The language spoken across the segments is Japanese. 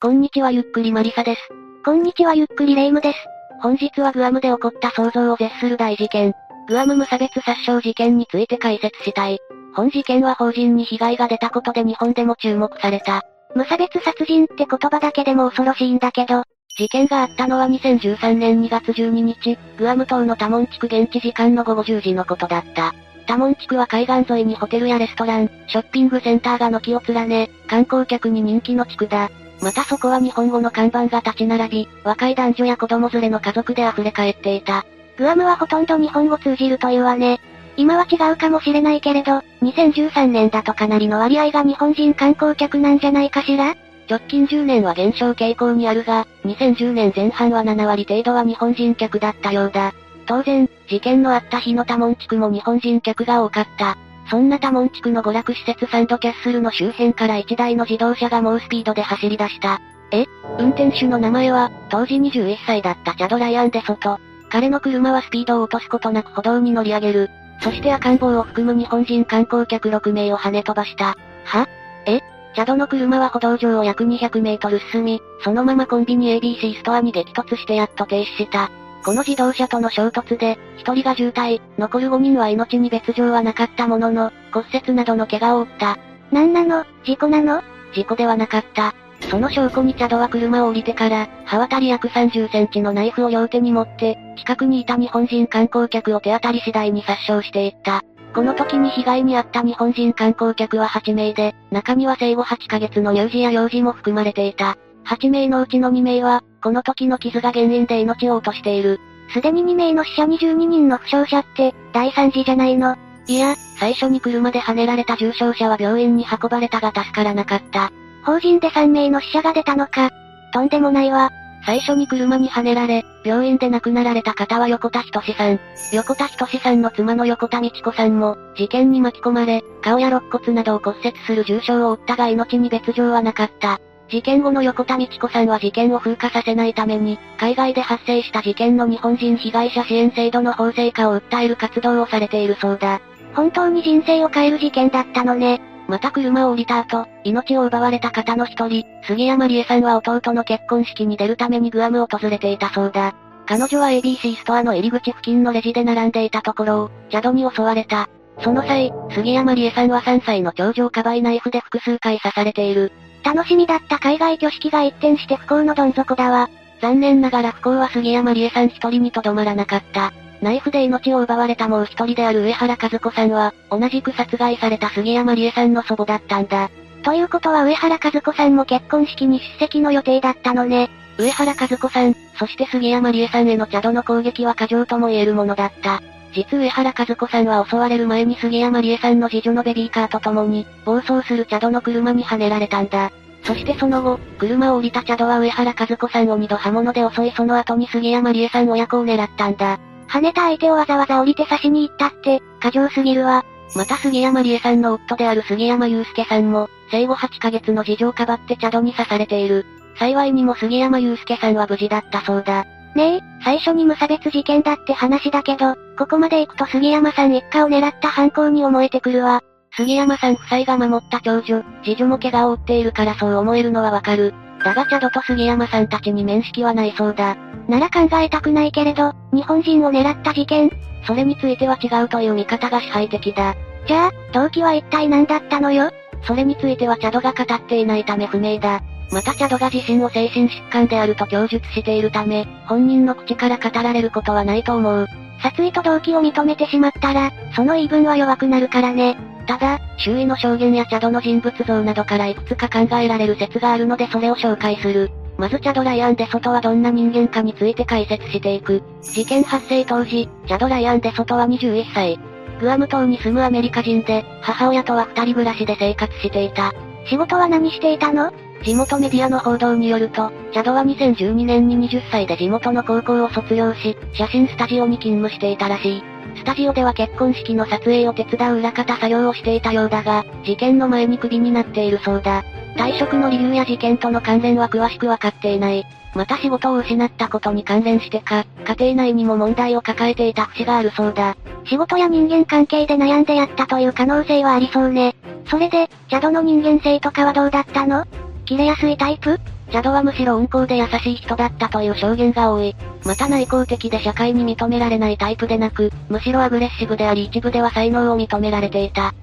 こんにちはゆっくりマリサです。こんにちはゆっくりレイムです。本日はグアムで起こった想像を絶する大事件。グアム無差別殺傷事件について解説したい。本事件は法人に被害が出たことで日本でも注目された。無差別殺人って言葉だけでも恐ろしいんだけど、事件があったのは2013年2月12日、グアム島のタモン地区現地時間の午後10時のことだった。タモン地区は海岸沿いにホテルやレストラン、ショッピングセンターが軒を連ね、観光客に人気の地区だ。またそこは日本語の看板が立ち並び、若い男女や子供連れの家族で溢れ返っていた。グアムはほとんど日本語通じるというわね。今は違うかもしれないけれど、2013年だとかなりの割合が日本人観光客なんじゃないかしら？直近10年は減少傾向にあるが、2010年前半は7割程度は日本人客だったようだ。当然、事件のあった日の多門地区も日本人客が多かった。そんな多門地区の娯楽施設サンドキャッスルの周辺から1台の自動車が猛スピードで走り出した。え？運転手の名前は、当時21歳だったチャド・ライアン・デソト。彼の車はスピードを落とすことなく歩道に乗り上げる。そして赤ん坊を含む日本人観光客6名を跳ね飛ばした。は？え？チャドの車は歩道上を約200メートル進み、そのままコンビニ ABC ストアに激突してやっと停止した。この自動車との衝突で、一人が重体、残る5人は命に別状はなかったものの、骨折などの怪我を負った。なんなの？事故なの？事故ではなかった。その証拠にチャドは車を降りてから、刃渡り約30センチのナイフを両手に持って、近くにいた日本人観光客を手当たり次第に殺傷していった。この時に被害に遭った日本人観光客は8名で、中には生後8ヶ月の乳児や幼児も含まれていた。8名のうちの2名は、この時の傷が原因で命を落としている。すでに2名の死者22人の負傷者って、大惨事じゃないの。いや、最初に車で跳ねられた重傷者は病院に運ばれたが助からなかった。法人で3名の死者が出たのか。とんでもないわ。最初に車に跳ねられ、病院で亡くなられた方は横田仁さん。横田仁さんの妻の横田美智子さんも、事件に巻き込まれ、顔や肋骨などを骨折する重傷を負ったが命に別状はなかった。事件後の横田美智子さんは事件を風化させないために、海外で発生した事件の日本人被害者支援制度の法制化を訴える活動をされているそうだ。本当に人生を変える事件だったのね。また車を降りた後、命を奪われた方の一人、杉山理恵さんは弟の結婚式に出るためにグアムを訪れていたそうだ。彼女は ABC ストアの入り口付近のレジで並んでいたところを、チャドに襲われた。その際、杉山理恵さんは3歳の長女をかばいナイフで複数回刺されている。楽しみだった海外挙式が一転して不幸のどん底だわ。残念ながら不幸は杉山理恵さん一人にとどまらなかった。ナイフで命を奪われたもう一人である上原和子さんは、同じく殺害された杉山理恵さんの祖母だったんだ。ということは上原和子さんも結婚式に出席の予定だったのね。上原和子さん、そして杉山理恵さんへの茶道の攻撃は過剰とも言えるものだった。実上原和子さんは襲われる前に杉山理恵さんの次女のベビーカーと共に、暴走する茶道の車にはねられたんだ。そしてその後、車を降りた茶道は上原和子さんを二度刃物で襲いその後に杉山理恵さん親子を狙ったんだ。跳ねた相手をわざわざ降りて刺しに行ったって、過剰すぎるわ。また杉山理恵さんの夫である杉山祐介さんも、生後8ヶ月の事情をかばって茶道に刺されている。幸いにも杉山祐介さんは無事だったそうだ。ねえ、最初に無差別事件だって話だけど、ここまで行くと杉山さん一家を狙った犯行に思えてくるわ。杉山さん夫妻が守った長女、次女も怪我を負っているからそう思えるのはわかる。だがチャドと杉山さんたちに面識はないそうだ。なら考えたくないけれど、日本人を狙った事件それについては違うという見方が支配的だ。じゃあ、動機は一体何だったのよ？それについてはチャドが語っていないため不明だ。またチャドが自身を精神疾患であると供述しているため、本人の口から語られることはないと思う。殺意と動機を認めてしまったら、その言い分は弱くなるからね。ただ、周囲の証言やチャドの人物像などからいくつか考えられる説があるのでそれを紹介する。まずチャド・ライアン・デソトはどんな人間かについて解説していく。事件発生当時、チャド・ライアン・デソトは21歳。グアム島に住むアメリカ人で、母親とは二人暮らしで生活していた。仕事は何していたの？地元メディアの報道によると、チャドは2012年に20歳で地元の高校を卒業し、写真スタジオに勤務していたらしい。スタジオでは結婚式の撮影を手伝う裏方作業をしていたようだが、事件の前にクビになっているそうだ。退職の理由や事件との関連は詳しくわかっていない。また仕事を失ったことに関連してか、家庭内にも問題を抱えていた節があるそうだ。仕事や人間関係で悩んでやったという可能性はありそうね。それで、チャドの人間性とかはどうだったの？切れやすいタイプ？チャドはむしろ温厚で優しい人だったという証言が多い。また内向的で社会に認められないタイプでなく、むしろアグレッシブであり一部では才能を認められていた。ん？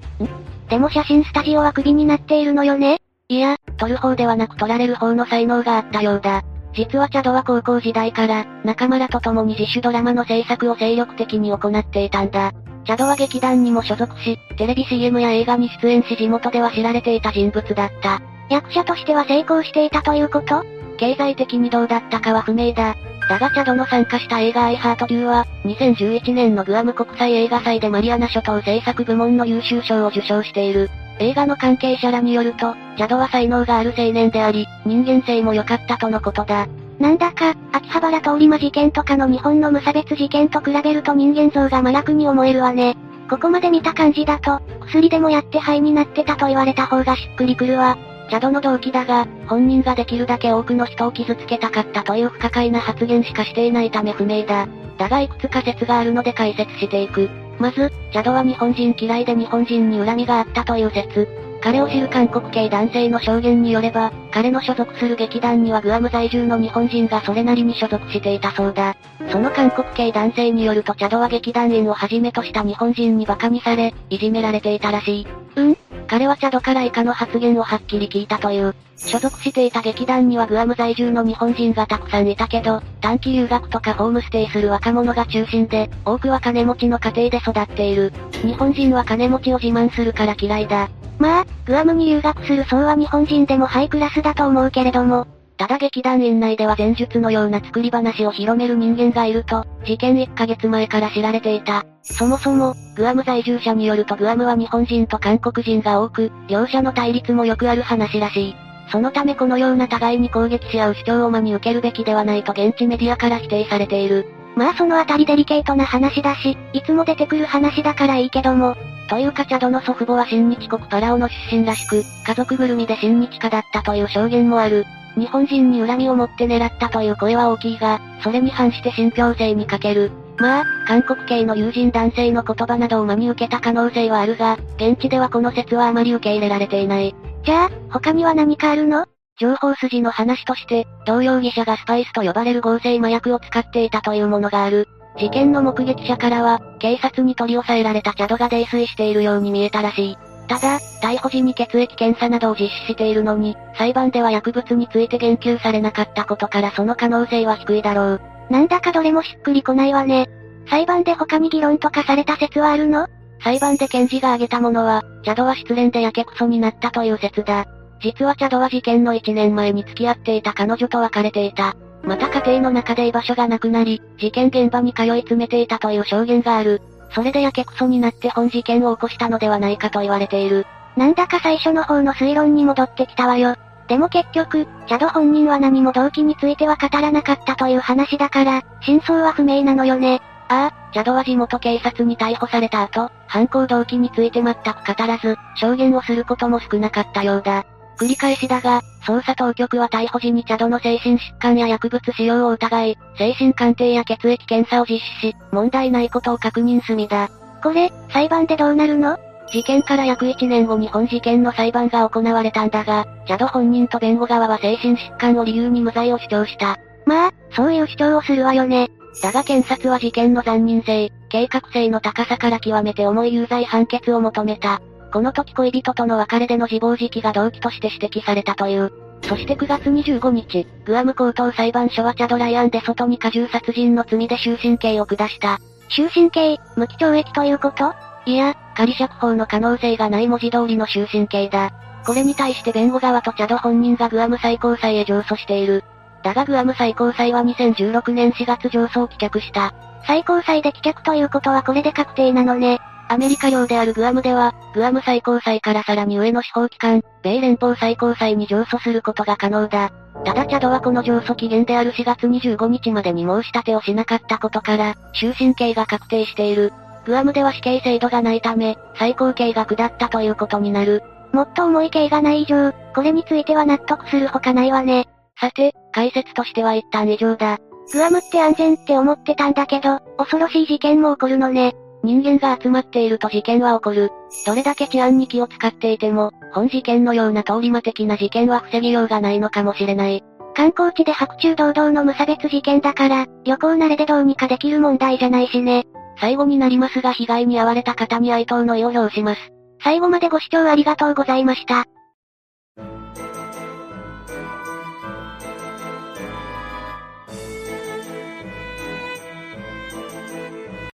でも写真スタジオはクビになっているのよね？いや、撮る方ではなく撮られる方の才能があったようだ。実はチャドは高校時代から、仲間らと共に自主ドラマの制作を精力的に行っていたんだ。チャドは劇団にも所属し、テレビ CM や映画に出演し地元では知られていた人物だった。役者としては成功していたということ？経済的にどうだったかは不明だ。だがチャドの参加した映画アイハートデューは、2011年のグアム国際映画祭でマリアナ諸島制作部門の優秀賞を受賞している。映画の関係者らによると、ジャドは才能がある青年であり、人間性も良かったとのことだ。なんだか、秋葉原通り魔事件とかの日本の無差別事件と比べると人間像が麻薬に思えるわね。ここまで見た感じだと、薬でもやって肺になってたと言われた方がしっくりくるわ。チャドの動機だが、本人ができるだけ多くの人を傷つけたかったという不可解な発言しかしていないため不明だ。だがいくつか説があるので解説していく。まず、チャドは日本人嫌いで日本人に恨みがあったという説。彼を知る韓国系男性の証言によれば、彼の所属する劇団にはグアム在住の日本人がそれなりに所属していたそうだ。その韓国系男性によるとチャドは劇団員をはじめとした日本人に馬鹿にされ、いじめられていたらしい。うん？彼はチャドから以下の発言をはっきり聞いたという。所属していた劇団にはグアム在住の日本人がたくさんいたけど、短期留学とかホームステイする若者が中心で、多くは金持ちの家庭で育っている。日本人は金持ちを自慢するから嫌いだ。まあ、グアムに留学する層は日本人でもハイクラスだと思うけれども。ただ劇団員内では前述のような作り話を広める人間がいると、事件1ヶ月前から知られていた。そもそも、グアム在住者によるとグアムは日本人と韓国人が多く、両者の対立もよくある話らしい。そのためこのような互いに攻撃し合う主張を真に受けるべきではないと現地メディアから否定されている。まあそのあたりデリケートな話だし、いつも出てくる話だからいいけども、というかチャドの祖父母は新日国パラオの出身らしく、家族ぐるみで親日家だったという証言もある。日本人に恨みを持って狙ったという声は大きいが、それに反して信憑性に欠ける。まあ、韓国系の友人男性の言葉などを真に受けた可能性はあるが、現地ではこの説はあまり受け入れられていない。じゃあ、他には何かあるの？情報筋の話として、同容疑者がスパイスと呼ばれる合成麻薬を使っていたというものがある。事件の目撃者からは、警察に取り押さえられたチャドが泥酔しているように見えたらしい。ただ、逮捕時に血液検査などを実施しているのに、裁判では薬物について言及されなかったことからその可能性は低いだろう。なんだかどれもしっくりこないわね。裁判で他に議論とかされた説はあるの？裁判で検事が挙げたものは、チャドは失恋でやけくそになったという説だ。実はチャドは事件の1年前に付き合っていた彼女と別れていた。また家庭の中で居場所がなくなり、事件現場に通い詰めていたという証言がある。それでやけくそになって本事件を起こしたのではないかと言われている。なんだか最初の方の推論に戻ってきたわよ。でも結局、チャド本人は何も動機については語らなかったという話だから、真相は不明なのよね。ああ、チャドは地元警察に逮捕された後、犯行動機について全く語らず、証言をすることも少なかったようだ。繰り返しだが、捜査当局は逮捕時にチャドの精神疾患や薬物使用を疑い、精神鑑定や血液検査を実施し、問題ないことを確認済みだ。これ、裁判でどうなるの？事件から約1年後に本事件の裁判が行われたんだが、チャド本人と弁護側は精神疾患を理由に無罪を主張した。まあ、そういう主張をするわよね。だが検察は事件の残忍性、計画性の高さから極めて重い有罪判決を求めた。この時恋人との別れでの自暴自棄が動機として指摘されたという。そして9月25日、グアム高等裁判所はチャドライアンで外に過重殺人の罪で終身刑を下した。終身刑、無期懲役ということ？いや、仮釈放の可能性がない文字通りの終身刑だ。これに対して弁護側とチャド本人がグアム最高裁へ上訴している。だがグアム最高裁は2016年4月上訴を棄却した。最高裁で棄却ということはこれで確定なのね。アメリカ領であるグアムでは、グアム最高裁からさらに上の司法機関、米連邦最高裁に上訴することが可能だ。ただチャドはこの上訴期限である4月25日までに申し立てをしなかったことから、終身刑が確定している。グアムでは死刑制度がないため、最高刑が下ったということになる。もっと重い刑がない以上、これについては納得するほかないわね。さて、解説としては一旦以上だ。グアムって安全って思ってたんだけど、恐ろしい事件も起こるのね。人間が集まっていると事件は起こる。どれだけ治安に気を使っていても、本事件のような通り魔的な事件は防ぎようがないのかもしれない。観光地で白昼堂々の無差別事件だから、旅行慣れでどうにかできる問題じゃないしね。最後になりますが被害に遭われた方に哀悼の意を表します。最後までご視聴ありがとうございました。